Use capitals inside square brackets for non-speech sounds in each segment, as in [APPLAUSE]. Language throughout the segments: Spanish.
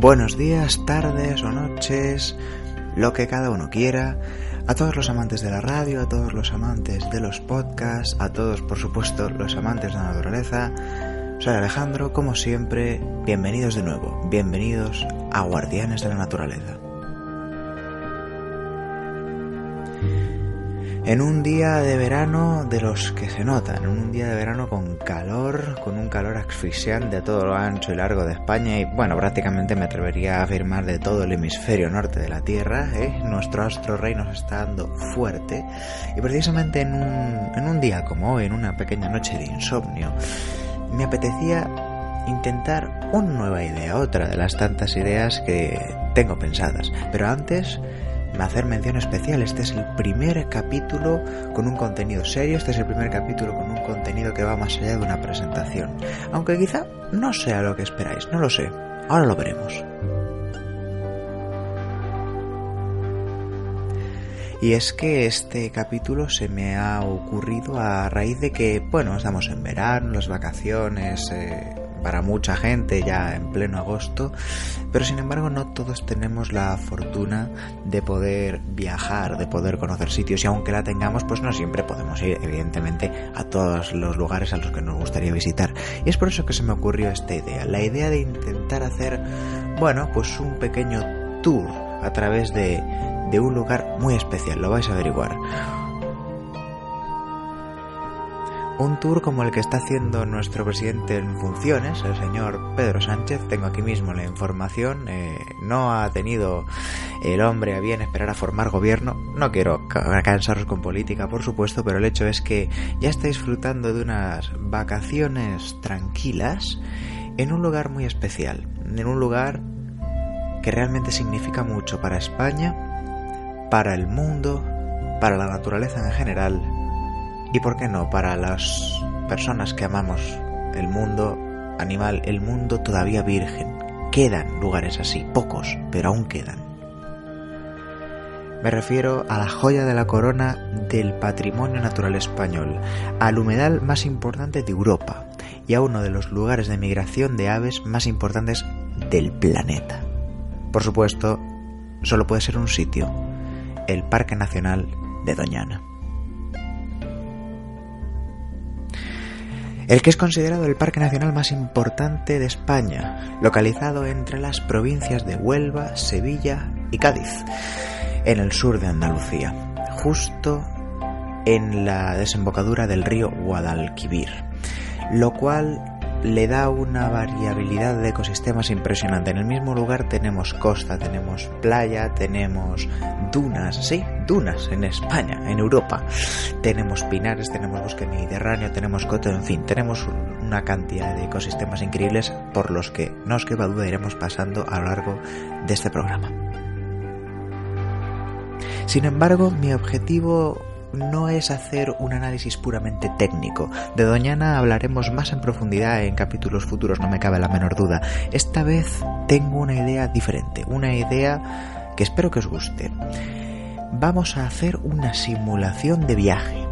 Buenos días, tardes o noches, lo que cada uno quiera. A todos los amantes de la radio, a todos los amantes de los podcasts, a todos, por supuesto, los amantes de la naturaleza. Soy Alejandro, como siempre, bienvenidos de nuevo, bienvenidos a Guardianes de la Naturaleza. En un día de verano de los que se notan, en un día de verano con calor, con un calor asfixiante a todo lo ancho y largo de España y bueno, prácticamente me atrevería a afirmar de todo el hemisferio norte de la Tierra, ¿eh? nuestro astro rey nos está dando fuerte y precisamente en un, en un día como hoy, en una pequeña noche de insomnio, me apetecía intentar una nueva idea, otra de las tantas ideas que tengo pensadas, pero antes hacer mención especial. Este es el primer capítulo con un contenido serio, este es el primer capítulo con un contenido que va más allá de una presentación. Aunque quizá no sea lo que esperáis, no lo sé. Ahora lo veremos. Y es que este capítulo se me ha ocurrido a raíz de que, bueno, estamos en verano, las vacaciones, eh, para mucha gente ya en pleno agosto, pero sin embargo no todos tenemos la fortuna de poder viajar, de poder conocer sitios y aunque la tengamos, pues no siempre podemos ir evidentemente a todos los lugares a los que nos gustaría visitar. Y es por eso que se me ocurrió esta idea, la idea de intentar hacer, bueno, pues un pequeño tour a través de, de un lugar muy especial, lo vais a averiguar un tour como el que está haciendo nuestro presidente en funciones, el señor Pedro Sánchez. Tengo aquí mismo la información. Eh, no ha tenido el hombre a bien esperar a formar gobierno. No quiero cansaros con política, por supuesto, pero el hecho es que ya está disfrutando de unas vacaciones tranquilas en un lugar muy especial, en un lugar que realmente significa mucho para España, para el mundo, para la naturaleza en general y por qué no, para las personas que amamos el mundo animal, el mundo todavía virgen. Quedan lugares así, pocos, pero aún quedan. Me refiero a la joya de la corona del patrimonio natural español, al humedal más importante de Europa y a uno de los lugares de migración de aves más importantes del planeta. Por supuesto, solo puede ser un sitio, el Parque Nacional de Doñana. El que es considerado el parque nacional más importante de España, localizado entre las provincias de Huelva, Sevilla y Cádiz, en el sur de Andalucía, justo en la desembocadura del río Guadalquivir, lo cual le da una variabilidad de ecosistemas impresionante. En el mismo lugar tenemos costa, tenemos playa, tenemos dunas, sí, dunas en España, en Europa. Tenemos pinares, tenemos bosque mediterráneo, tenemos coto, en fin, tenemos una cantidad de ecosistemas increíbles por los que no os queda duda iremos pasando a lo largo de este programa. Sin embargo, mi objetivo no es hacer un análisis puramente técnico. De Doñana hablaremos más en profundidad en capítulos futuros, no me cabe la menor duda. Esta vez tengo una idea diferente, una idea que espero que os guste. Vamos a hacer una simulación de viaje.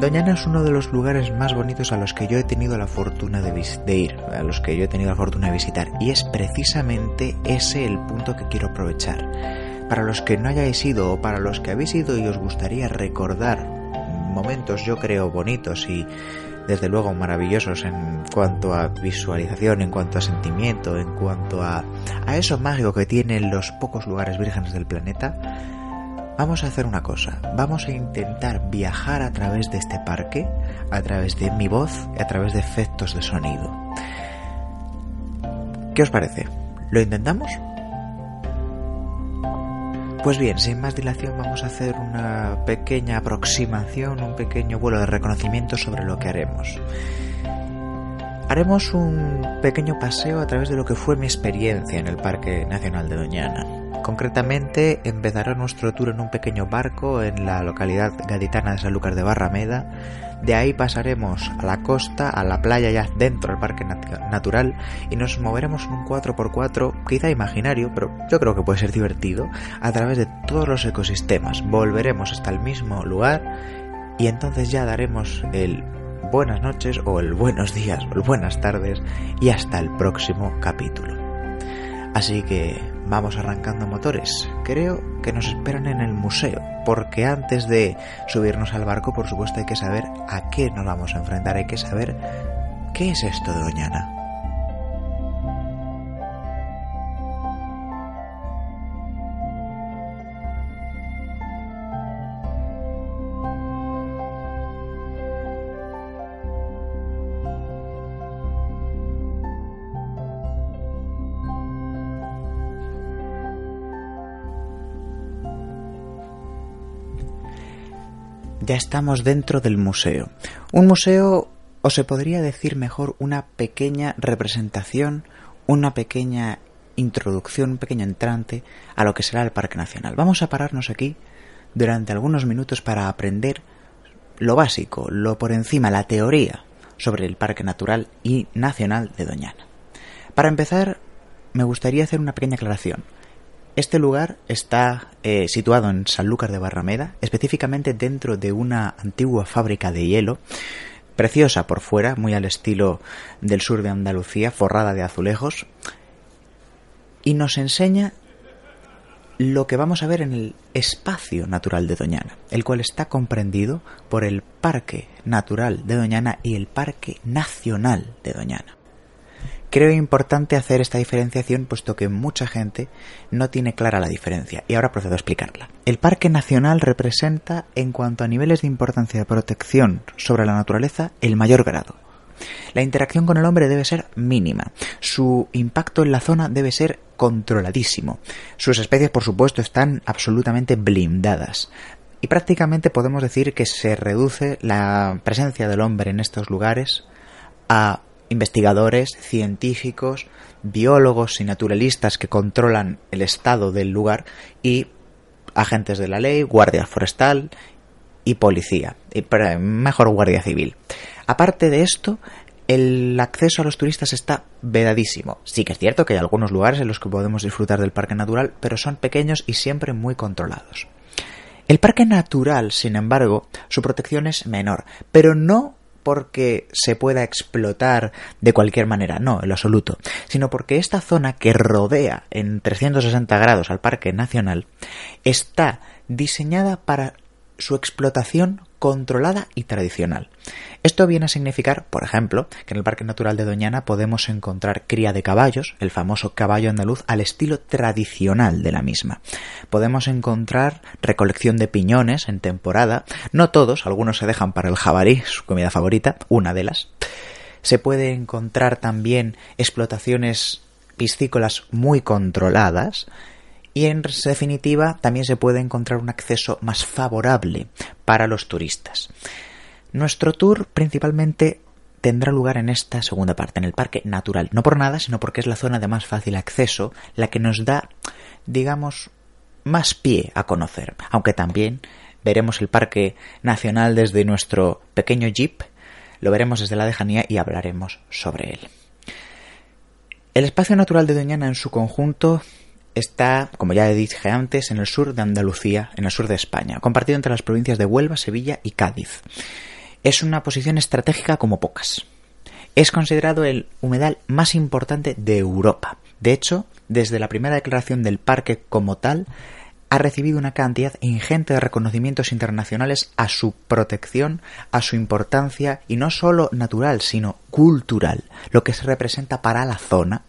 Doñana es uno de los lugares más bonitos a los que yo he tenido la fortuna de, ir, a los que yo he tenido la fortuna de visitar, y es precisamente ese el punto que quiero aprovechar para los que no hayáis ido o para los que habéis ido y os gustaría recordar momentos yo creo bonitos y desde luego maravillosos en cuanto a visualización, en cuanto a sentimiento, en cuanto a, a eso mágico que tienen los pocos lugares vírgenes del planeta, vamos a hacer una cosa, vamos a intentar viajar a través de este parque, a través de mi voz y a través de efectos de sonido. ¿Qué os parece? ¿Lo intentamos? Pues bien, sin más dilación vamos a hacer una pequeña aproximación, un pequeño vuelo de reconocimiento sobre lo que haremos. Haremos un pequeño paseo a través de lo que fue mi experiencia en el Parque Nacional de Doñana. Concretamente, empezará nuestro tour en un pequeño barco en la localidad gaditana de Sanlúcar de Barrameda, de ahí pasaremos a la costa, a la playa ya dentro del parque natural y nos moveremos en un 4x4, quizá imaginario, pero yo creo que puede ser divertido, a través de todos los ecosistemas. Volveremos hasta el mismo lugar y entonces ya daremos el buenas noches o el buenos días o el buenas tardes y hasta el próximo capítulo. Así que vamos arrancando motores. Creo que nos esperan en el museo, porque antes de subirnos al barco, por supuesto, hay que saber a qué nos vamos a enfrentar, hay que saber qué es esto de Doñana. Ya estamos dentro del museo. Un museo, o se podría decir mejor, una pequeña representación, una pequeña introducción, un pequeño entrante a lo que será el Parque Nacional. Vamos a pararnos aquí durante algunos minutos para aprender lo básico, lo por encima, la teoría sobre el Parque Natural y Nacional de Doñana. Para empezar, me gustaría hacer una pequeña aclaración. Este lugar está eh, situado en Sanlúcar de Barrameda, específicamente dentro de una antigua fábrica de hielo, preciosa por fuera, muy al estilo del sur de Andalucía, forrada de azulejos, y nos enseña lo que vamos a ver en el espacio natural de Doñana, el cual está comprendido por el Parque Natural de Doñana y el Parque Nacional de Doñana. Creo importante hacer esta diferenciación puesto que mucha gente no tiene clara la diferencia y ahora procedo a explicarla. El Parque Nacional representa, en cuanto a niveles de importancia de protección sobre la naturaleza, el mayor grado. La interacción con el hombre debe ser mínima. Su impacto en la zona debe ser controladísimo. Sus especies, por supuesto, están absolutamente blindadas. Y prácticamente podemos decir que se reduce la presencia del hombre en estos lugares a investigadores, científicos, biólogos y naturalistas que controlan el estado del lugar y agentes de la ley, guardia forestal y policía, y mejor guardia civil. Aparte de esto, el acceso a los turistas está vedadísimo. Sí que es cierto que hay algunos lugares en los que podemos disfrutar del parque natural, pero son pequeños y siempre muy controlados. El parque natural, sin embargo, su protección es menor, pero no porque se pueda explotar de cualquier manera, no, en lo absoluto, sino porque esta zona que rodea en 360 grados al Parque Nacional está diseñada para su explotación controlada y tradicional. Esto viene a significar, por ejemplo, que en el Parque Natural de Doñana podemos encontrar cría de caballos, el famoso caballo andaluz, al estilo tradicional de la misma. Podemos encontrar recolección de piñones en temporada, no todos, algunos se dejan para el jabalí, su comida favorita, una de las. Se puede encontrar también explotaciones piscícolas muy controladas, y en definitiva también se puede encontrar un acceso más favorable para los turistas. Nuestro tour principalmente tendrá lugar en esta segunda parte, en el Parque Natural. No por nada, sino porque es la zona de más fácil acceso, la que nos da, digamos, más pie a conocer. Aunque también veremos el Parque Nacional desde nuestro pequeño jeep, lo veremos desde la lejanía y hablaremos sobre él. El espacio natural de Doñana en su conjunto está, como ya dije antes, en el sur de Andalucía, en el sur de España, compartido entre las provincias de Huelva, Sevilla y Cádiz. Es una posición estratégica como pocas. Es considerado el humedal más importante de Europa. De hecho, desde la primera declaración del parque como tal, ha recibido una cantidad ingente de reconocimientos internacionales a su protección, a su importancia, y no solo natural, sino cultural, lo que se representa para la zona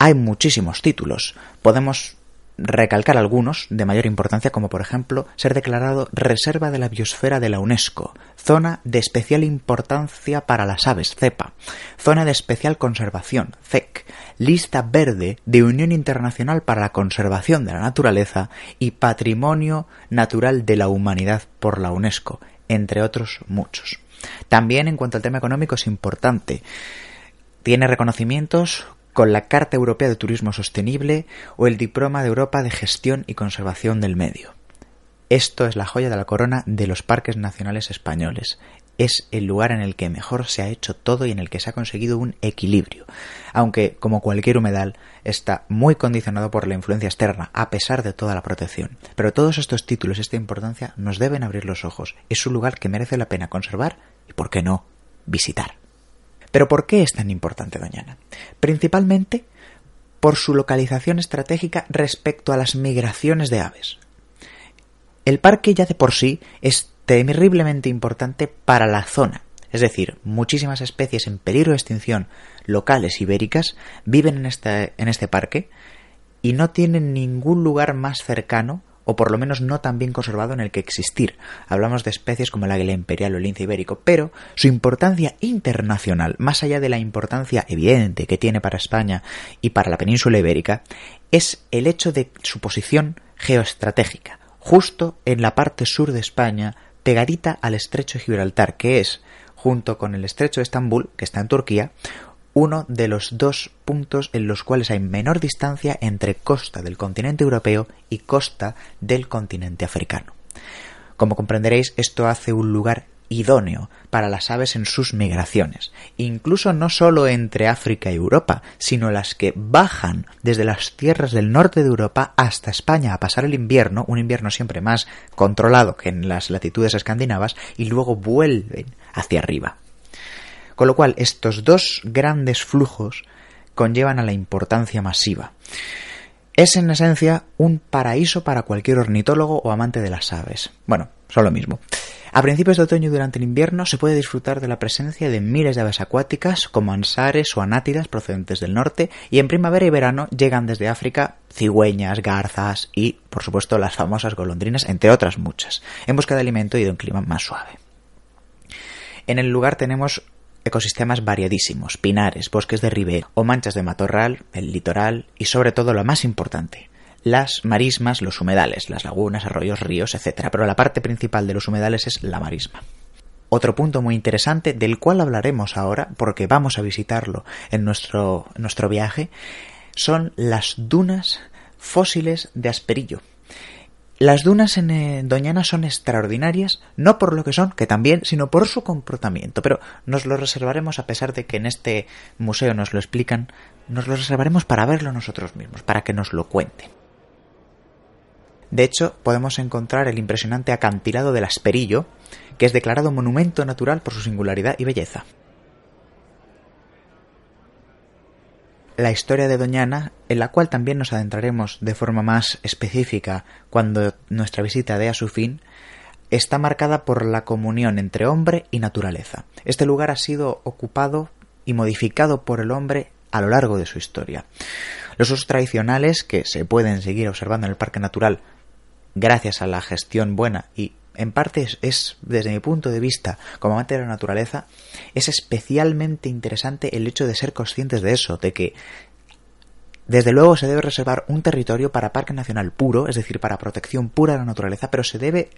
hay muchísimos títulos. Podemos recalcar algunos de mayor importancia, como por ejemplo ser declarado Reserva de la Biosfera de la UNESCO, Zona de Especial Importancia para las Aves, CEPA, Zona de Especial Conservación, CEC, Lista Verde de Unión Internacional para la Conservación de la Naturaleza y Patrimonio Natural de la Humanidad por la UNESCO, entre otros muchos. También en cuanto al tema económico es importante. Tiene reconocimientos con la Carta Europea de Turismo Sostenible o el Diploma de Europa de Gestión y Conservación del Medio. Esto es la joya de la corona de los parques nacionales españoles. Es el lugar en el que mejor se ha hecho todo y en el que se ha conseguido un equilibrio, aunque, como cualquier humedal, está muy condicionado por la influencia externa, a pesar de toda la protección. Pero todos estos títulos esta importancia nos deben abrir los ojos. Es un lugar que merece la pena conservar y, por qué no, visitar. Pero ¿por qué es tan importante Doñana? Principalmente por su localización estratégica respecto a las migraciones de aves. El parque ya de por sí es terriblemente importante para la zona, es decir, muchísimas especies en peligro de extinción locales ibéricas viven en este, en este parque y no tienen ningún lugar más cercano o por lo menos no tan bien conservado en el que existir. Hablamos de especies como el águila imperial o el lince ibérico, pero su importancia internacional, más allá de la importancia evidente que tiene para España y para la península ibérica, es el hecho de su posición geoestratégica, justo en la parte sur de España, pegadita al estrecho de Gibraltar, que es, junto con el estrecho de Estambul, que está en Turquía, uno de los dos puntos en los cuales hay menor distancia entre costa del continente europeo y costa del continente africano. Como comprenderéis, esto hace un lugar idóneo para las aves en sus migraciones, incluso no solo entre África y Europa, sino las que bajan desde las tierras del norte de Europa hasta España a pasar el invierno, un invierno siempre más controlado que en las latitudes escandinavas, y luego vuelven hacia arriba. Con lo cual, estos dos grandes flujos conllevan a la importancia masiva. Es en esencia un paraíso para cualquier ornitólogo o amante de las aves. Bueno, son lo mismo. A principios de otoño y durante el invierno se puede disfrutar de la presencia de miles de aves acuáticas como ansares o anátidas procedentes del norte y en primavera y verano llegan desde África cigüeñas, garzas y, por supuesto, las famosas golondrinas, entre otras muchas, en busca de alimento y de un clima más suave. En el lugar tenemos ecosistemas variadísimos, pinares, bosques de ribé o manchas de matorral, el litoral y sobre todo lo más importante, las marismas, los humedales, las lagunas, arroyos, ríos, etc. Pero la parte principal de los humedales es la marisma. Otro punto muy interesante del cual hablaremos ahora, porque vamos a visitarlo en nuestro, nuestro viaje, son las dunas fósiles de Asperillo. Las dunas en eh, Doñana son extraordinarias, no por lo que son, que también, sino por su comportamiento. Pero nos lo reservaremos, a pesar de que en este museo nos lo explican, nos lo reservaremos para verlo nosotros mismos, para que nos lo cuenten. De hecho, podemos encontrar el impresionante acantilado del Asperillo, que es declarado monumento natural por su singularidad y belleza. La historia de Doñana, en la cual también nos adentraremos de forma más específica cuando nuestra visita dé a su fin, está marcada por la comunión entre hombre y naturaleza. Este lugar ha sido ocupado y modificado por el hombre a lo largo de su historia. Los usos tradicionales que se pueden seguir observando en el parque natural gracias a la gestión buena y en parte es, desde mi punto de vista como amante de la naturaleza, es especialmente interesante el hecho de ser conscientes de eso, de que desde luego se debe reservar un territorio para parque nacional puro, es decir, para protección pura de la naturaleza, pero se debe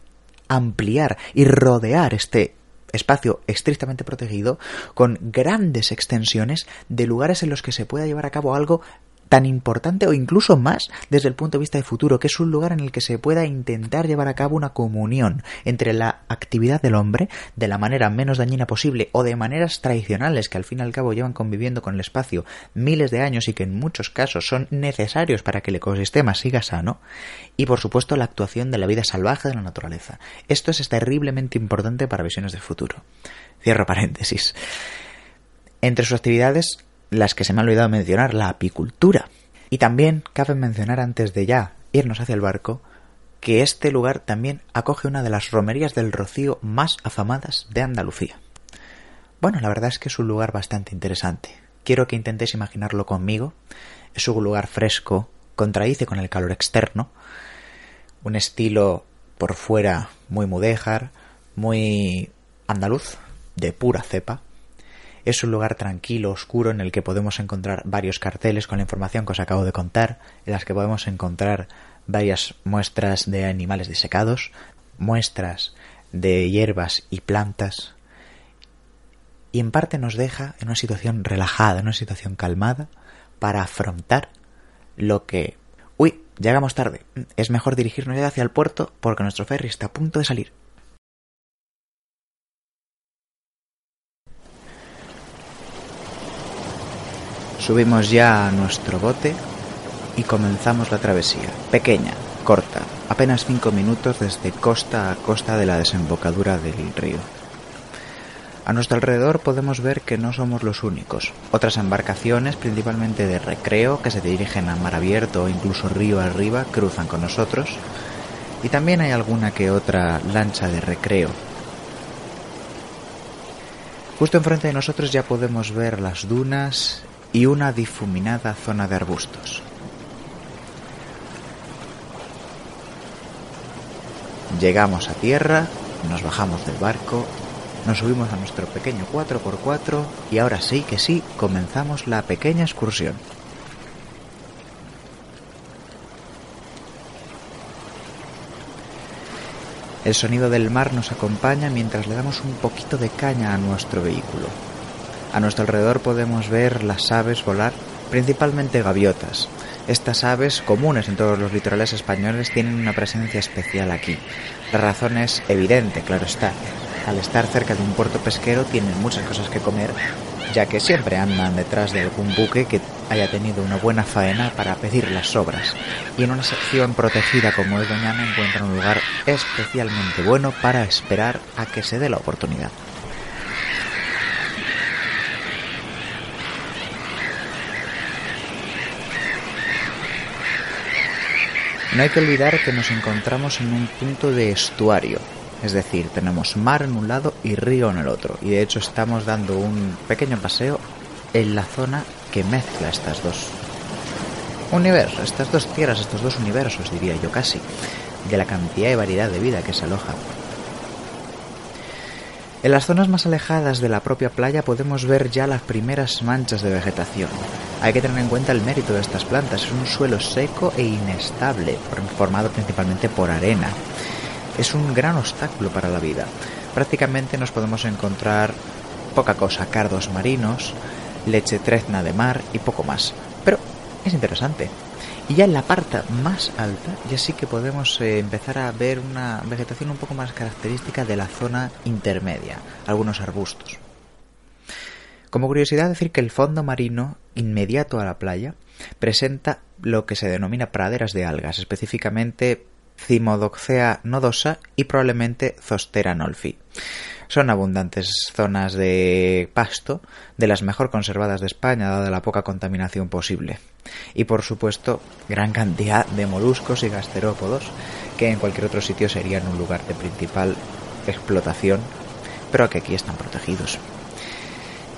ampliar y rodear este espacio estrictamente protegido con grandes extensiones de lugares en los que se pueda llevar a cabo algo tan importante o incluso más desde el punto de vista de futuro, que es un lugar en el que se pueda intentar llevar a cabo una comunión entre la actividad del hombre de la manera menos dañina posible o de maneras tradicionales que al fin y al cabo llevan conviviendo con el espacio miles de años y que en muchos casos son necesarios para que el ecosistema siga sano y por supuesto la actuación de la vida salvaje de la naturaleza. Esto es terriblemente importante para visiones de futuro. Cierro paréntesis. Entre sus actividades las que se me ha olvidado mencionar, la apicultura. Y también cabe mencionar antes de ya irnos hacia el barco que este lugar también acoge una de las romerías del rocío más afamadas de Andalucía. Bueno, la verdad es que es un lugar bastante interesante. Quiero que intentéis imaginarlo conmigo. Es un lugar fresco, contradice con el calor externo, un estilo por fuera muy mudéjar, muy andaluz, de pura cepa, es un lugar tranquilo, oscuro, en el que podemos encontrar varios carteles con la información que os acabo de contar, en las que podemos encontrar varias muestras de animales disecados, muestras de hierbas y plantas, y en parte nos deja en una situación relajada, en una situación calmada, para afrontar lo que... Uy, llegamos tarde. Es mejor dirigirnos ya hacia el puerto porque nuestro ferry está a punto de salir. Subimos ya a nuestro bote y comenzamos la travesía. Pequeña, corta, apenas cinco minutos desde costa a costa de la desembocadura del río. A nuestro alrededor podemos ver que no somos los únicos. Otras embarcaciones, principalmente de recreo, que se dirigen a mar abierto o incluso río arriba, cruzan con nosotros. Y también hay alguna que otra lancha de recreo. Justo enfrente de nosotros ya podemos ver las dunas y una difuminada zona de arbustos. Llegamos a tierra, nos bajamos del barco nos subimos a nuestro pequeño 4x4 y ahora sí que sí, comenzamos la pequeña excursión. El sonido del mar nos acompaña mientras le damos un poquito de caña a nuestro vehículo. A nuestro alrededor podemos ver las aves volar, principalmente gaviotas. Estas aves, comunes en todos los litorales españoles, tienen una presencia especial aquí. La razón es evidente, claro está al estar cerca de un puerto pesquero tienen muchas cosas que comer, ya que siempre andan detrás de algún buque que haya tenido una buena faena para pedir las sobras. Y en una sección protegida como es Doñana encuentran un lugar especialmente bueno para esperar a que se dé la oportunidad. No hay que olvidar que nos encontramos en un punto de estuario, es decir, tenemos mar en un lado y río en el otro. Y de hecho estamos dando un pequeño paseo en la zona que mezcla estas dos universos, estas dos tierras, estos dos universos, diría yo casi, de la cantidad y variedad de vida que se aloja. En las zonas más alejadas de la propia playa podemos ver ya las primeras manchas de vegetación. Hay que tener en cuenta el mérito de estas plantas. Es un suelo seco e inestable, formado principalmente por arena es un gran obstáculo para la vida. Prácticamente nos podemos encontrar poca cosa, cardos marinos, leche trezna de mar y poco más. Pero es interesante. Y ya en la parte más alta ya sí que podemos eh, empezar a ver una vegetación un poco más característica de la zona intermedia, algunos arbustos. Como curiosidad decir que el fondo marino inmediato a la playa presenta lo que se denomina praderas de algas, específicamente Cimodoxea nodosa y probablemente Zostera nolfi. Son abundantes zonas de pasto, de las mejor conservadas de España, dada la poca contaminación posible. Y por supuesto, gran cantidad de moluscos y gasterópodos, que en cualquier otro sitio serían un lugar de principal explotación, pero que aquí están protegidos.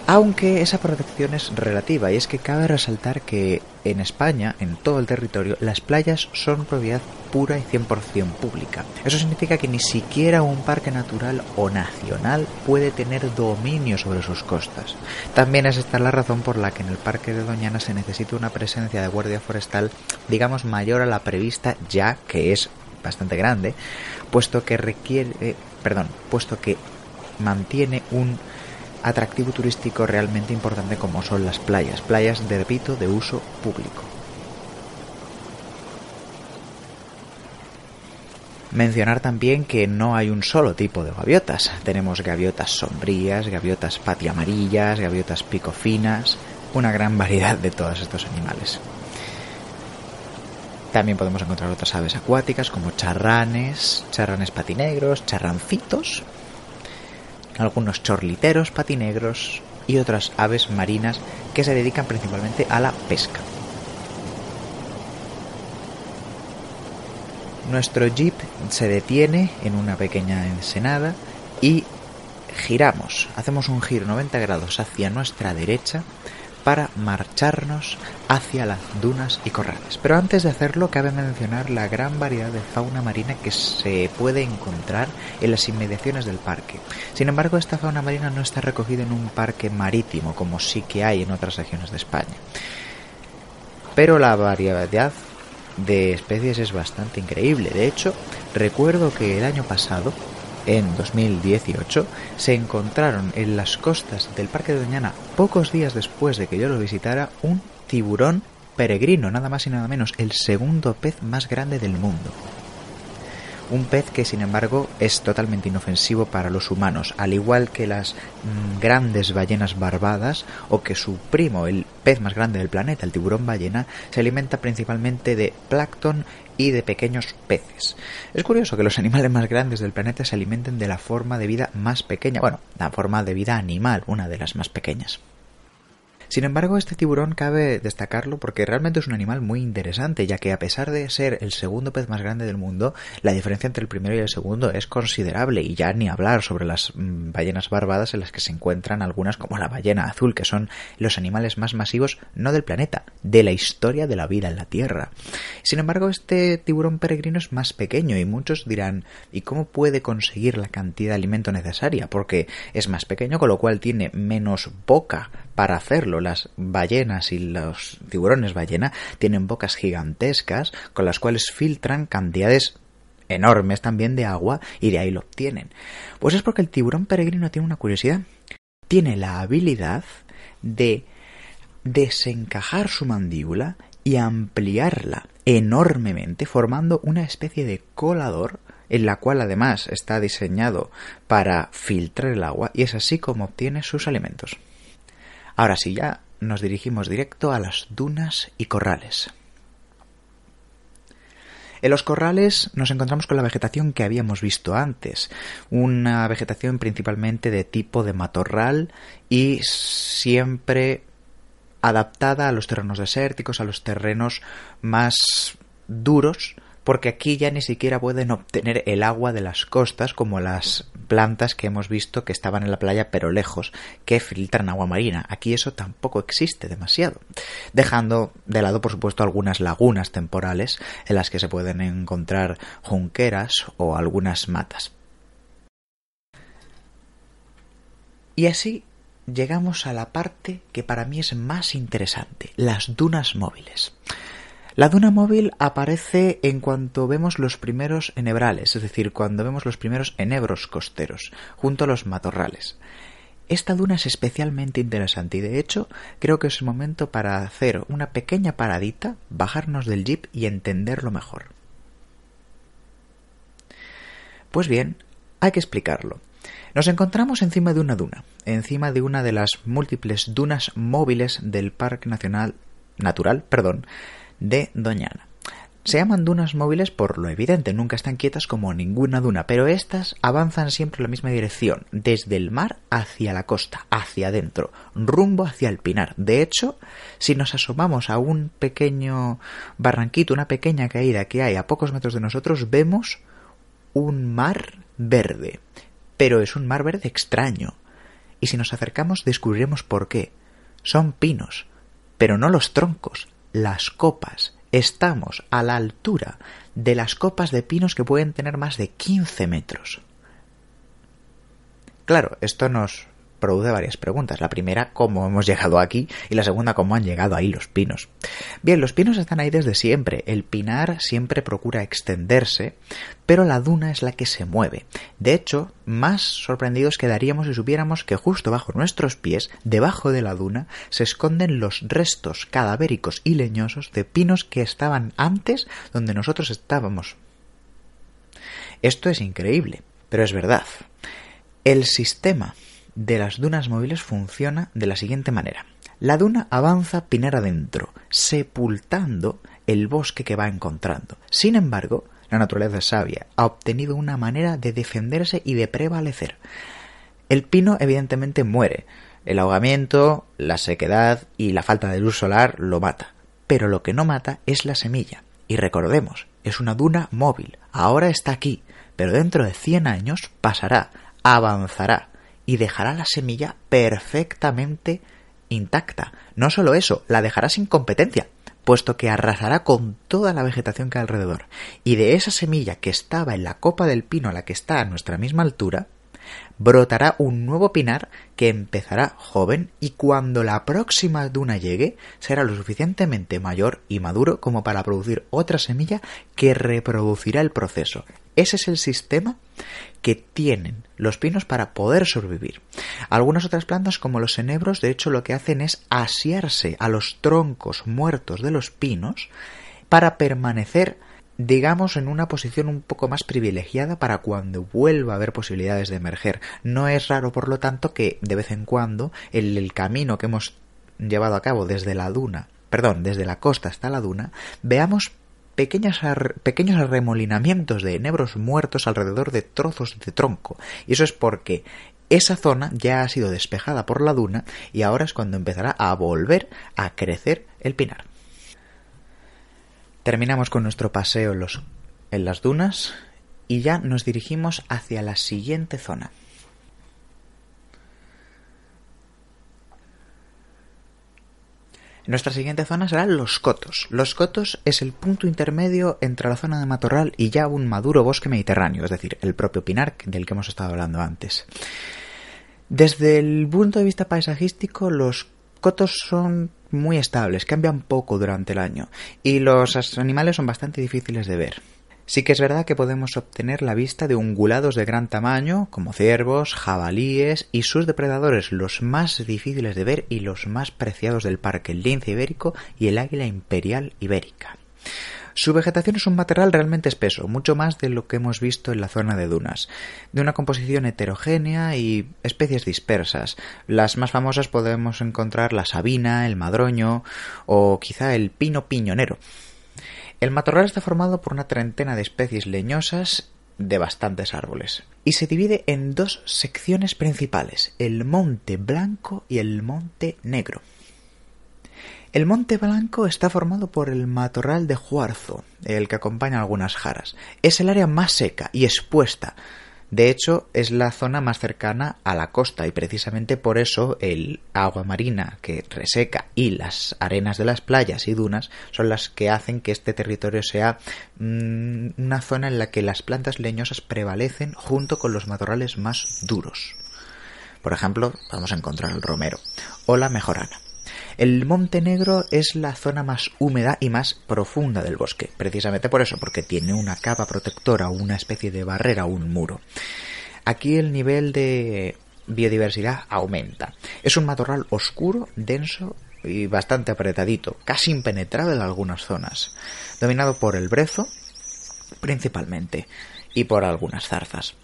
Aunque esa protección es relativa y es que cabe resaltar que en España, en todo el territorio, las playas son propiedad pura y 100% pública. Eso significa que ni siquiera un parque natural o nacional puede tener dominio sobre sus costas. También es esta la razón por la que en el parque de Doñana se necesita una presencia de guardia forestal, digamos, mayor a la prevista ya que es bastante grande, puesto que requiere, perdón, puesto que mantiene un atractivo turístico realmente importante como son las playas, playas de repito de uso público. Mencionar también que no hay un solo tipo de gaviotas. Tenemos gaviotas sombrías, gaviotas patiamarillas, gaviotas picofinas, una gran [LAUGHS] variedad de todos estos animales. También podemos encontrar otras aves acuáticas como charranes, charranes patinegros, charrancitos, algunos chorliteros, patinegros y otras aves marinas que se dedican principalmente a la pesca. Nuestro jeep se detiene en una pequeña ensenada y giramos, hacemos un giro 90 grados hacia nuestra derecha para marcharnos hacia las dunas y corrales. Pero antes de hacerlo, cabe mencionar la gran variedad de fauna marina que se puede encontrar en las inmediaciones del parque. Sin embargo, esta fauna marina no está recogida en un parque marítimo, como sí que hay en otras regiones de España. Pero la variedad de especies es bastante increíble. De hecho, recuerdo que el año pasado en 2018, se encontraron en las costas del Parque de Doñana, pocos días después de que yo lo visitara, un tiburón peregrino, nada más y nada menos, el segundo pez más grande del mundo. Un pez que, sin embargo, es totalmente inofensivo para los humanos, al igual que las mm, grandes ballenas barbadas o que su primo, el pez más grande del planeta, el tiburón ballena, se alimenta principalmente de plancton y de pequeños peces. Es curioso que los [LAUGHS] animales más grandes del planeta se alimenten de la forma de vida más pequeña, bueno, la forma de vida animal, una de las más pequeñas. Sin embargo, este tiburón cabe destacarlo porque realmente es un animal muy interesante, ya que a pesar de ser el segundo pez más grande del mundo, la diferencia entre el primero y el segundo es considerable, y ya ni hablar sobre las mm, ballenas barbadas en las que se encuentran algunas como la ballena azul, que son los animales más masivos no del planeta, de la historia de la vida en la Tierra. Sin embargo, este tiburón peregrino es más pequeño y muchos dirán ¿y cómo puede conseguir la cantidad de alimento necesaria? Porque es más pequeño, con lo cual tiene menos boca para hacerlo. Las ballenas y los tiburones ballena tienen bocas gigantescas con las cuales filtran cantidades enormes también de agua y de ahí lo obtienen. Pues es porque el tiburón peregrino tiene una curiosidad. Tiene la habilidad de desencajar su mandíbula y ampliarla enormemente formando una especie de colador en la cual además está diseñado para filtrar el agua y es así como obtiene sus alimentos. Ahora sí, ya nos dirigimos directo a las dunas y corrales. En los corrales nos encontramos con la vegetación que habíamos visto antes, una vegetación principalmente de tipo de matorral y siempre adaptada a los terrenos desérticos, a los terrenos más duros porque aquí ya ni siquiera pueden obtener el agua de las costas como las plantas que hemos visto que estaban en la playa pero lejos, que filtran agua marina. Aquí eso tampoco existe demasiado, dejando de lado por supuesto algunas lagunas temporales en las que se pueden encontrar junqueras o algunas matas. Y así llegamos a la parte que para mí es más interesante, las dunas móviles. La duna móvil aparece en cuanto vemos los primeros enebrales, es decir, cuando vemos los primeros enebros costeros, junto a los matorrales. Esta duna es especialmente interesante y de hecho creo que es el momento para hacer una pequeña paradita, bajarnos del jeep y entenderlo mejor. Pues bien, hay que explicarlo. Nos encontramos encima de una duna, encima de una de las múltiples dunas móviles del Parque Nacional Natural, perdón, de Doñana. Se llaman dunas móviles por lo evidente, nunca están quietas como ninguna duna, pero estas avanzan siempre en la misma dirección, desde el mar hacia la costa, hacia adentro, rumbo hacia el pinar. De hecho, si nos asomamos a un pequeño barranquito, una pequeña caída que hay a pocos metros de nosotros, vemos un mar verde. Pero es un mar verde extraño. Y si nos acercamos descubriremos por qué. Son pinos, pero no los troncos, las copas. Estamos a la altura de las copas de pinos que pueden tener más de 15 metros. Claro, esto nos produce varias preguntas. La primera, cómo hemos llegado aquí y la segunda, cómo han llegado ahí los pinos. Bien, los pinos están ahí desde siempre. El pinar siempre procura extenderse, pero la duna es la que se mueve. De hecho, más sorprendidos quedaríamos si supiéramos que justo bajo nuestros pies, debajo de la duna, se esconden los restos cadavéricos y leñosos de pinos que estaban antes donde nosotros estábamos. Esto es increíble, pero es verdad. El sistema de las dunas móviles funciona de la siguiente manera. La duna avanza pinar adentro, sepultando el bosque que va encontrando. Sin embargo, la naturaleza sabia ha obtenido una manera de defenderse y de prevalecer. El pino evidentemente muere. El ahogamiento, la sequedad y la falta de luz solar lo mata. Pero lo que no mata es la semilla. Y recordemos, es una duna móvil. Ahora está aquí, pero dentro de 100 años pasará, avanzará y dejará la semilla perfectamente intacta. No solo eso, la dejará sin competencia, puesto que arrasará con toda la vegetación que hay alrededor. Y de esa semilla que estaba en la copa del pino a la que está a nuestra misma altura, brotará un nuevo pinar que empezará joven y cuando la próxima duna llegue será lo suficientemente mayor y maduro como para producir otra semilla que reproducirá el proceso. Ese es el sistema que tienen los pinos para poder sobrevivir. Algunas otras plantas, como los enebros, de hecho lo que hacen es asiarse a los troncos muertos de los pinos para permanecer digamos, en una posición un poco más privilegiada para cuando vuelva a haber posibilidades de emerger. No es raro, por lo tanto, que de vez en cuando el, el camino que hemos llevado a cabo desde la duna, perdón, desde la costa hasta la duna, veamos pequeños arremolinamientos de enebros muertos alrededor de trozos de tronco. Y eso es porque esa zona ya ha sido despejada por la duna y ahora es cuando empezará a volver a crecer el pinar. Terminamos con nuestro paseo en, las dunas y ya nos dirigimos hacia la siguiente zona. Nuestra siguiente zona serán los cotos. Los cotos es el punto intermedio entre la zona de matorral y ya un maduro bosque mediterráneo, es decir, el propio pinar del que hemos estado hablando antes. Desde el punto de vista paisajístico, los cotos son muy estables, cambian poco durante el año y los animales son bastante difíciles de ver. Sí que es verdad que podemos obtener la vista de ungulados de gran tamaño, como ciervos, jabalíes y sus depredadores, los más difíciles de ver y los más preciados del parque, el lince ibérico y el águila imperial ibérica. Su vegetación es un material realmente espeso, mucho más de lo que hemos visto en la zona de dunas, de una composición heterogénea y especies dispersas. Las más famosas podemos encontrar la sabina, el madroño o quizá el pino piñonero. El matorral está formado por una treintena de especies leñosas de bastantes árboles y se divide en dos secciones principales, el Monte Blanco y el Monte Negro. El Monte Blanco está formado por el matorral de Juarzo, el que acompaña algunas jaras. Es el área más seca y expuesta. De hecho, es la zona más cercana a la costa y precisamente por eso el agua marina que reseca y las arenas de las playas y dunas son las que hacen que este territorio sea mm, una zona en la que las plantas leñosas prevalecen junto con los matorrales más duros. Por ejemplo, vamos a encontrar el romero o la mejorana. El Monte Negro es la zona más húmeda y más profunda del bosque, precisamente por eso, porque tiene una capa protectora, una especie de barrera, un muro. Aquí el nivel de biodiversidad aumenta. Es un matorral oscuro, denso y bastante apretadito, casi impenetrable en algunas zonas, dominado por el brezo principalmente y por algunas zarzas.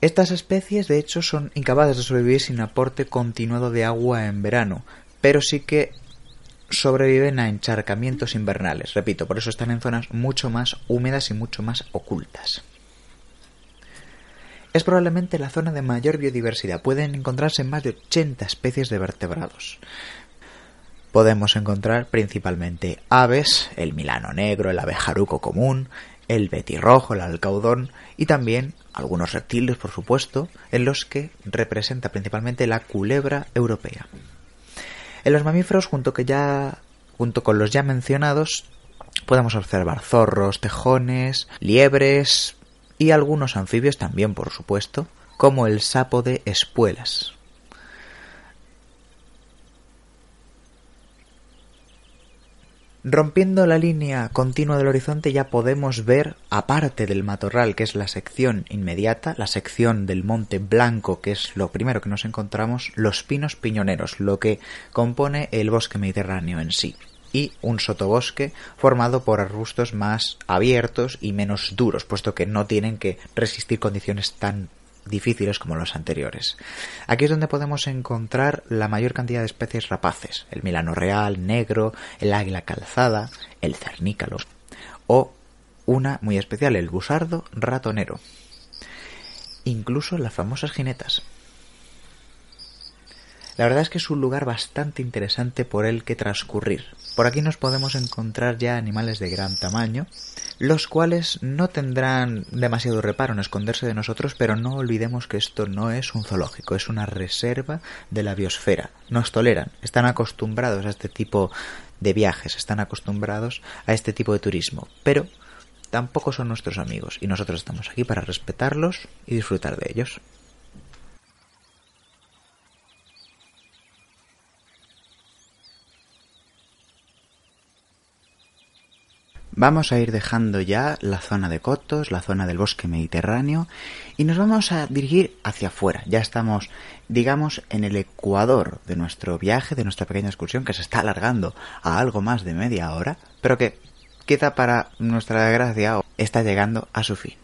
Estas especies, de hecho, son incapaces de sobrevivir sin aporte continuado de agua en verano, pero sí que sobreviven a encharcamientos invernales. Repito, por eso están en zonas mucho más húmedas y mucho más ocultas. Es probablemente la zona de mayor biodiversidad. Pueden encontrarse más de 80 especies de vertebrados. Podemos encontrar principalmente aves, el milano negro, el abejaruco común, el betirrojo, el alcaudón y también algunos reptiles, por supuesto, en los que representa principalmente la culebra europea. En los mamíferos, junto, que ya, junto con los ya mencionados, podemos observar zorros, tejones, liebres y algunos anfibios también, por supuesto, como el sapo de espuelas. Rompiendo la línea continua del horizonte ya podemos ver, aparte del matorral, que es la sección inmediata, la sección del Monte Blanco, que es lo primero que nos encontramos, los pinos piñoneros, lo que compone el bosque mediterráneo en sí. Y un sotobosque formado por arbustos más abiertos y menos duros, puesto que no tienen que resistir condiciones tan difíciles como los anteriores. Aquí es donde podemos encontrar la mayor cantidad de especies rapaces, el milano real, negro, el águila calzada, el cernícalo o una muy especial, el busardo ratonero. Incluso las famosas jinetas. La verdad es que es un lugar bastante interesante por el que transcurrir. Por aquí nos podemos encontrar ya animales de gran tamaño, los cuales no tendrán demasiado reparo en esconderse de nosotros, pero no olvidemos que esto no es un zoológico, es una reserva de la biosfera. Nos toleran, están acostumbrados a este tipo de viajes, están acostumbrados a este tipo de turismo, pero tampoco son nuestros amigos y nosotros estamos aquí para respetarlos y disfrutar de ellos. Vamos a ir dejando ya la zona de cotos, la zona del bosque mediterráneo y nos vamos a dirigir hacia afuera. Ya estamos, digamos, en el ecuador de nuestro viaje, de nuestra pequeña excursión que se está alargando a algo más de media hora, pero que quizá para nuestra desgracia está llegando a su fin.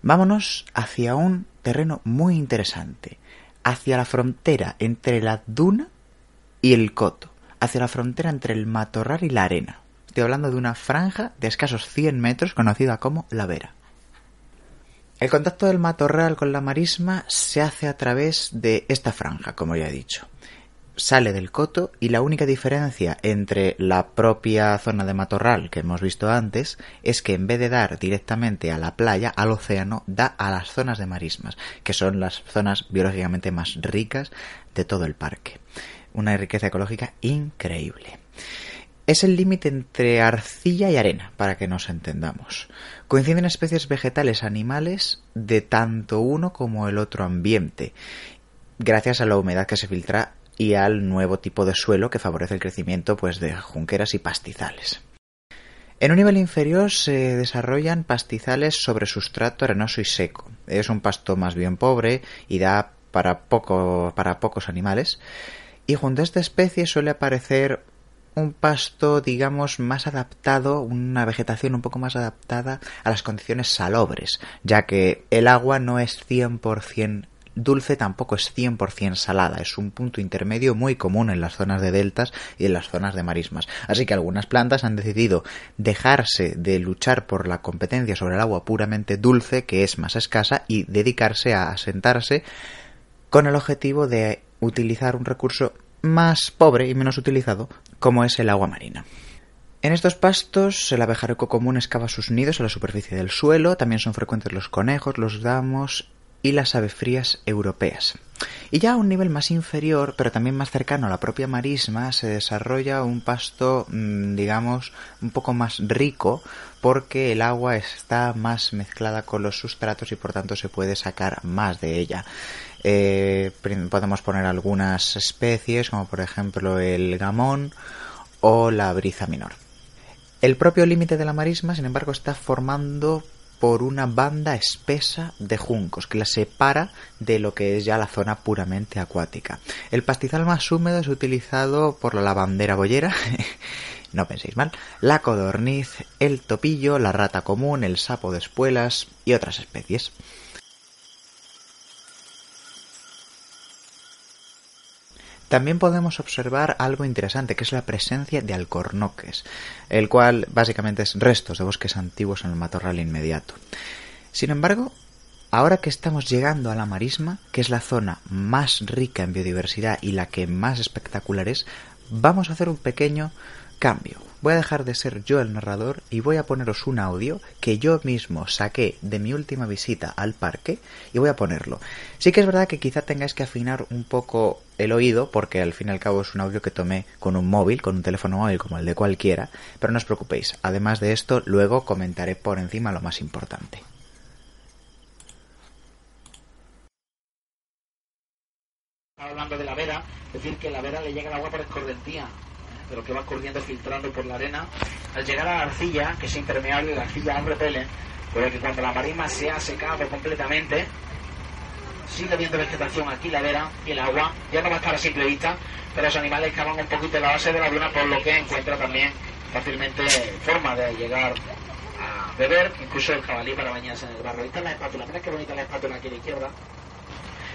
Vámonos hacia un terreno muy interesante, hacia la frontera entre la duna y el Coto, hacia la frontera entre el matorral y la arena. Estoy hablando de una franja de escasos 100 metros conocida como La Vera. El contacto del matorral con la marisma se hace a través de esta franja, como ya he dicho sale del coto y la única diferencia entre la propia zona de matorral que hemos visto antes es que en vez de dar directamente a la playa, al océano, da a las zonas de marismas, que son las zonas biológicamente más ricas de todo el parque. Una riqueza ecológica increíble. Es el límite entre arcilla y arena, para que nos entendamos. Coinciden especies vegetales animales de tanto uno como el otro ambiente, gracias a la humedad que se filtra y al nuevo tipo de suelo que favorece el crecimiento pues, de junqueras y pastizales. En un nivel inferior se desarrollan pastizales sobre sustrato arenoso y seco. Es un pasto más bien pobre y da para, poco, para pocos animales. Y junto a esta especie suele aparecer un pasto, digamos, más adaptado, una vegetación un poco más adaptada a las condiciones salobres, ya que el agua no es 100% dulce tampoco es 100% salada, es un punto intermedio muy común en las zonas de deltas y en las zonas de marismas. Así que algunas plantas han decidido dejarse de luchar por la competencia sobre el agua puramente dulce, que es más escasa, y dedicarse a asentarse con el objetivo de utilizar un recurso más pobre y menos utilizado, como es el agua marina. En estos pastos el abejaruco común excava sus nidos a la superficie del suelo, también son frecuentes los conejos, los damos y las frías europeas. Y ya a un nivel más inferior, pero también más cercano a la propia marisma, se desarrolla un pasto, mm, digamos, un poco más rico, porque el agua está más mezclada con los sustratos y por tanto se puede sacar más de ella. Eh, podemos poner algunas especies, como por ejemplo el gamón o la brisa menor. El propio límite de la marisma, sin embargo, está formando por una banda espesa de juncos que la separa de lo que es ya la zona puramente acuática. El pastizal más húmedo es utilizado por la lavandera boyera, [LAUGHS] no penséis mal, la codorniz, el topillo, la rata común, el sapo de espuelas y otras especies. También podemos observar algo interesante, que es la presencia de alcornoques, el cual básicamente es restos de bosques antiguos en el matorral inmediato. Sin embargo, ahora que estamos llegando a la marisma, que es la zona más rica en biodiversidad y la que más espectacular es, vamos a hacer un pequeño cambio. Voy a dejar de ser yo el narrador y voy a poneros un audio que yo mismo saqué de mi última visita al parque y voy a ponerlo. Sí que es verdad que quizá tengáis que afinar un poco el oído porque al fin y al cabo es un audio que tomé con un móvil, con un teléfono móvil como el de cualquiera, pero no os preocupéis. Además de esto, luego comentaré por encima lo más importante. Hablando de la vera, decir que la vera le llega el agua por escordentía de lo que va corriendo filtrando por la arena, al llegar a la arcilla, que es impermeable, la arcilla no repele, pero que cuando la marisma se ha secado completamente, sigue habiendo vegetación aquí, la vera y el agua, ya no va a estar a simple vista, pero los animales cavan un poquito la base de la duna, por lo que encuentra también fácilmente forma de llegar a beber, incluso el jabalí para bañarse en el barro. Esta es la espátula, mira qué bonita la espátula aquí a la izquierda,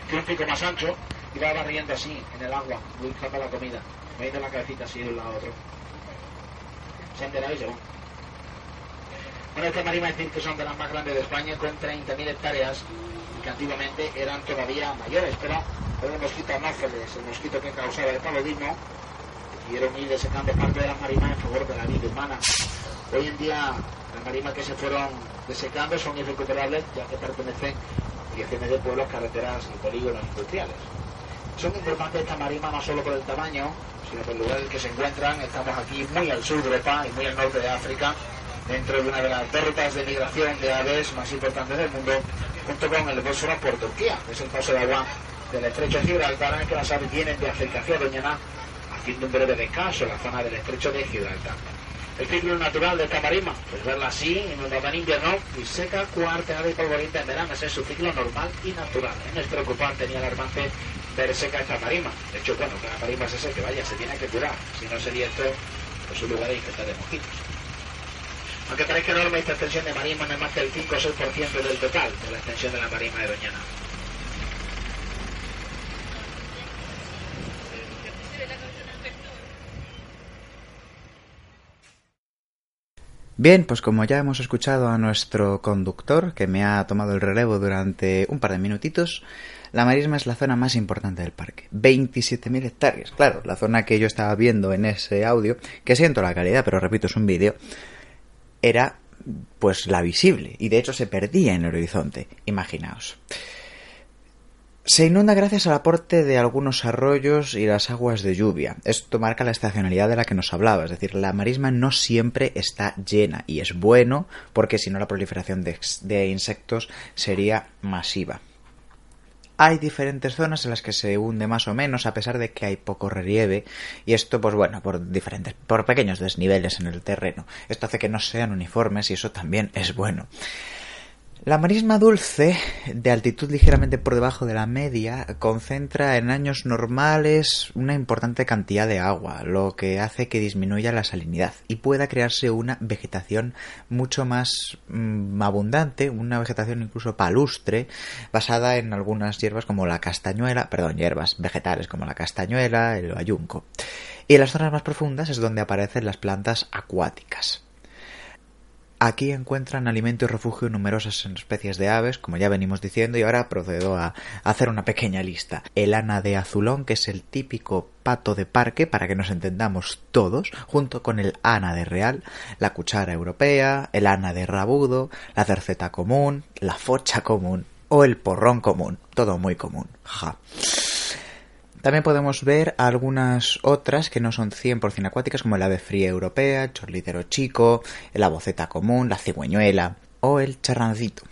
tiene un pico más ancho y va barriendo así en el agua, buscando la comida de la cabecita así de un lado a otro. Se ha enterado y se. Bueno, estas marimas decir que son de las más grandes de España con 30.000 hectáreas y que antiguamente eran todavía mayores, pero por el mosquito anófeles, el mosquito que causaba el paludismo, decidieron ir desecando parte de las marimas en favor de la vida humana. Hoy en día las marimas que se fueron desecando son irrecuperables ya que pertenecen a direcciones de pueblos, carreteras y polígonos industriales. Son importantes estas marimas no solo por el tamaño, sino por el lugar en el que se encuentran. Estamos aquí muy al sur de Europa y muy al norte de África, dentro de una de las dos rutas de migración de aves más importantes del mundo, junto con el Bósforo por Turquía, que es el paso de agua del estrecho de Gibraltar, en el que las aves vienen de África hacia Doñana, haciendo un breve descanso en la zona del estrecho de Gibraltar. El ciclo natural de esta marima, pues verla así, inundada en invierno y seca, cuarteada y polvorienta en verano, es su ciclo normal y natural. En es preocupante ni alarmante ver seca esta marima. De hecho, bueno, que la marima es ese que vaya, se tiene que curar. Si no sería esto pues un lugar de infectar de mosquitos. Aunque parezca enorme, esta extensión de marima no es más que el 5 o 6% del total de la extensión de la marima de Doñana. Bien, pues como ya hemos escuchado a nuestro conductor, que me ha tomado el relevo durante un par de minutitos, la marisma es la zona más importante del parque. 27.000 hectáreas. Claro, la zona que yo estaba viendo en ese audio, que siento la calidad, pero repito, es un vídeo, era pues la visible y de hecho se perdía en el horizonte. Imaginaos. Se inunda gracias al aporte de algunos arroyos y las aguas de lluvia. Esto marca la estacionalidad de la que nos hablaba, es decir, la marisma no siempre está llena y es bueno porque si no la proliferación de, de insectos sería masiva. Hay diferentes zonas en las que se hunde más o menos, a pesar de que hay poco relieve, y esto, pues bueno, por diferentes, por pequeños desniveles en el terreno. Esto hace que no sean uniformes y eso también es bueno. La marisma dulce, de altitud ligeramente por debajo de la media, concentra en años normales una importante cantidad de agua, lo que hace que disminuya la salinidad y pueda crearse una vegetación mucho más mmm, abundante, una vegetación incluso palustre, basada en algunas hierbas como la castañuela, perdón, hierbas vegetales como la castañuela, el bayunco. Y en las zonas más profundas es donde aparecen las plantas acuáticas. Aquí encuentran alimento y refugio numerosas especies de aves, como ya venimos diciendo, y ahora procedo a hacer una pequeña lista. El ana de azulón, que es el típico pato de parque, para que nos entendamos todos, junto con el ana de real, la cuchara europea, el ana de rabudo, la cerceta común, la focha común o el porrón común. Todo muy común. Ja. También podemos ver algunas otras que no son 100% acuáticas, como el ave fría europea, el chorlitero chico, la boceta común, la cigüeñuela o el charrancito.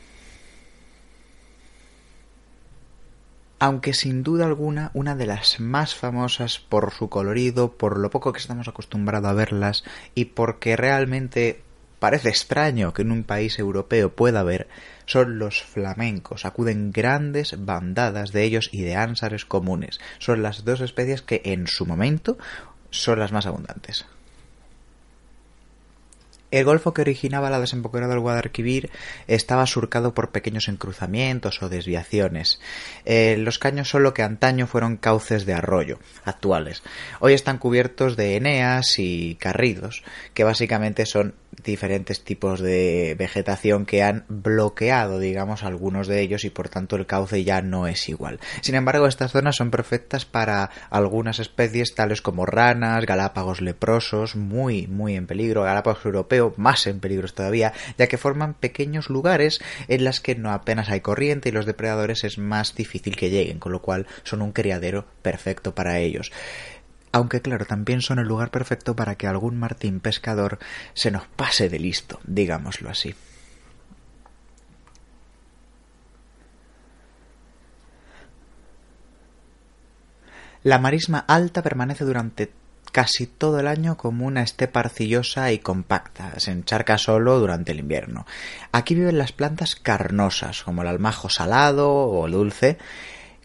Aunque sin duda alguna una de las más famosas por su colorido, por lo poco que estamos acostumbrados a verlas y porque realmente parece extraño que en un país europeo pueda haber son los flamencos. Acuden grandes bandadas de ellos y de ánsares comunes. Son las dos especies que en su momento son las más abundantes. El golfo que originaba la desembocadura del Guadalquivir estaba surcado por pequeños encruzamientos o desviaciones. Eh, los caños son lo que antaño fueron cauces de arroyo, actuales. Hoy están cubiertos de eneas y carridos, que básicamente son diferentes tipos de vegetación que han bloqueado, digamos, algunos de ellos y por tanto el cauce ya no es igual. Sin embargo, estas zonas son perfectas para algunas especies tales como ranas, galápagos leprosos, muy, muy en peligro, galápagos europeo, más en peligro todavía, ya que forman pequeños lugares en las que no apenas hay corriente y los depredadores es más difícil que lleguen, con lo cual son un criadero perfecto para ellos aunque claro, también son el lugar perfecto para que algún martín pescador se nos pase de listo, digámoslo así. La marisma alta permanece durante casi todo el año como una estepa arcillosa y compacta, se encharca solo durante el invierno. Aquí viven las plantas carnosas, como el almajo salado o dulce,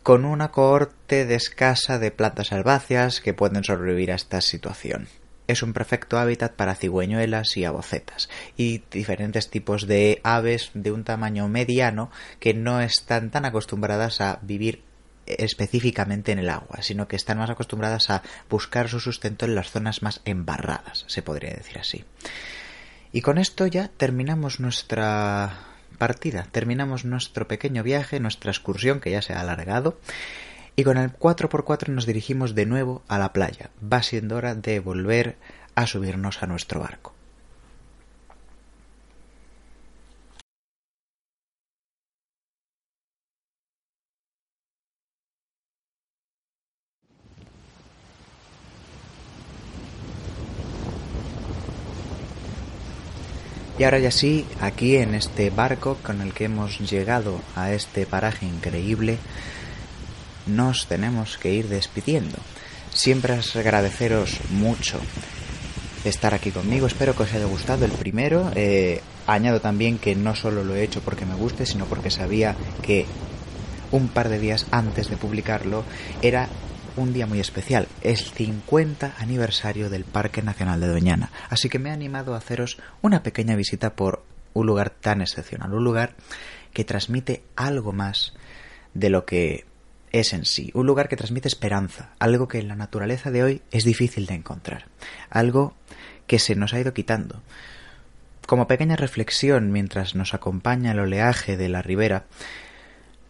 con una cohorte de escasa de plantas herbáceas que pueden sobrevivir a esta situación. Es un perfecto hábitat para cigüeñuelas y abocetas y diferentes tipos de aves de un tamaño mediano que no están tan acostumbradas a vivir específicamente en el agua, sino que están más acostumbradas a buscar su sustento en las zonas más embarradas, se podría decir así. Y con esto ya terminamos nuestra partida. Terminamos nuestro pequeño viaje, nuestra excursión que ya se ha alargado. Y con el 4x4 nos dirigimos de nuevo a la playa. Va siendo hora de volver a subirnos a nuestro barco. Y ahora ya sí, aquí en este barco con el que hemos llegado a este paraje increíble, nos tenemos que ir despidiendo. Siempre os agradeceros mucho estar aquí conmigo. Espero que os haya gustado el primero. Eh, añado también que no solo lo he hecho porque me guste, sino porque sabía que un par de días antes de publicarlo era un día muy especial, el 50 aniversario del Parque Nacional de Doñana. Así que me he animado a haceros una pequeña visita por un lugar tan excepcional, un lugar que transmite algo más de lo que es en sí, un lugar que transmite esperanza, algo que en la naturaleza de hoy es difícil de encontrar, algo que se nos ha ido quitando como pequeña reflexión mientras nos acompaña el oleaje de la ribera,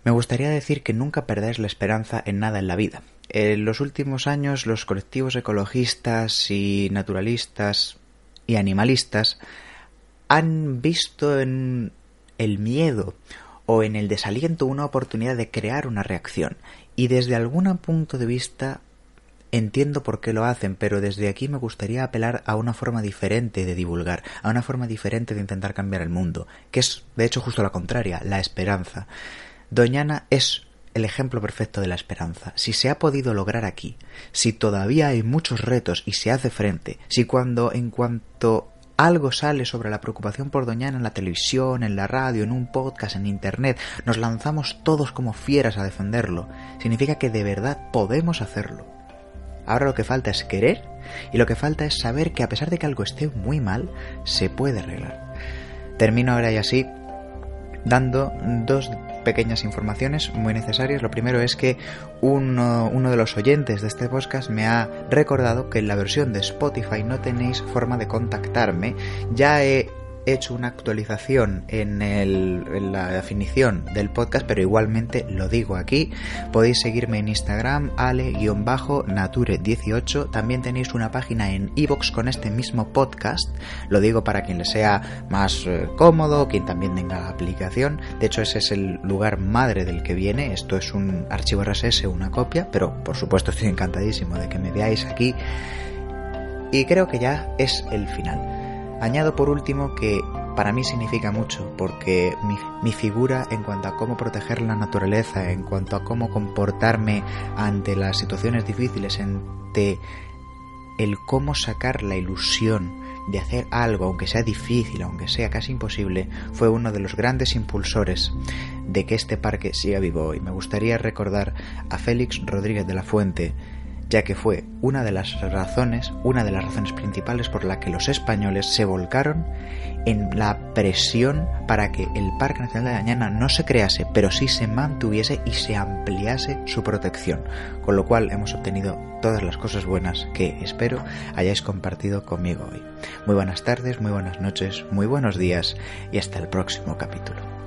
me gustaría decir que nunca perdáis la esperanza en nada en la vida. En los últimos años los colectivos ecologistas y naturalistas y animalistas han visto en el miedo o en el desaliento una oportunidad de crear una reacción y desde algún punto de vista entiendo por qué lo hacen, pero desde aquí me gustaría apelar a una forma diferente de divulgar, a una forma diferente de intentar cambiar el mundo, que es de hecho justo la contraria, la esperanza. Doñana es el ejemplo perfecto de la esperanza. Si se ha podido lograr aquí, si todavía hay muchos retos y se hace frente, si cuando en cuanto algo sale sobre la preocupación por Doñana en la televisión, en la radio, en un podcast, en internet, nos lanzamos todos como fieras a defenderlo, significa que de verdad podemos hacerlo. Ahora lo que falta es querer y lo que falta es saber que a pesar de que algo esté muy mal, se puede arreglar. Termino ahora y así dando dos pequeñas informaciones muy necesarias. Lo primero es que uno, de los oyentes de este podcast me ha recordado que en la versión de Spotify no tenéis forma de contactarme. Ya he hecho una actualización en, el, la definición del podcast, pero igualmente lo digo aquí. Podéis seguirme en Instagram, ale-nature18. También tenéis una página en iVoox con este mismo podcast. Lo digo para quien le sea más eh, cómodo, quien también tenga la aplicación. De hecho, ese es el lugar madre del que viene. Esto es un archivo RSS, una copia, pero por supuesto estoy encantadísimo de que me veáis aquí. Y creo que ya es el final. Añado por último que para mí significa mucho porque mi, figura en cuanto a cómo proteger la naturaleza, en cuanto a cómo comportarme ante las situaciones difíciles, ante el cómo sacar la ilusión de hacer algo, aunque sea difícil, aunque sea casi imposible, fue uno de los grandes impulsores de que este parque siga vivo hoy. Me gustaría recordar a Félix Rodríguez de la Fuente, ya que fue una de las razones, una de las razones principales por la que los españoles se volcaron en la presión para que el Parque Nacional de Dañana no se crease, pero sí se mantuviese y se ampliase su protección, con lo cual hemos obtenido todas las cosas buenas que espero hayáis compartido conmigo hoy. Muy buenas tardes, muy buenas noches, muy buenos días y hasta el próximo capítulo.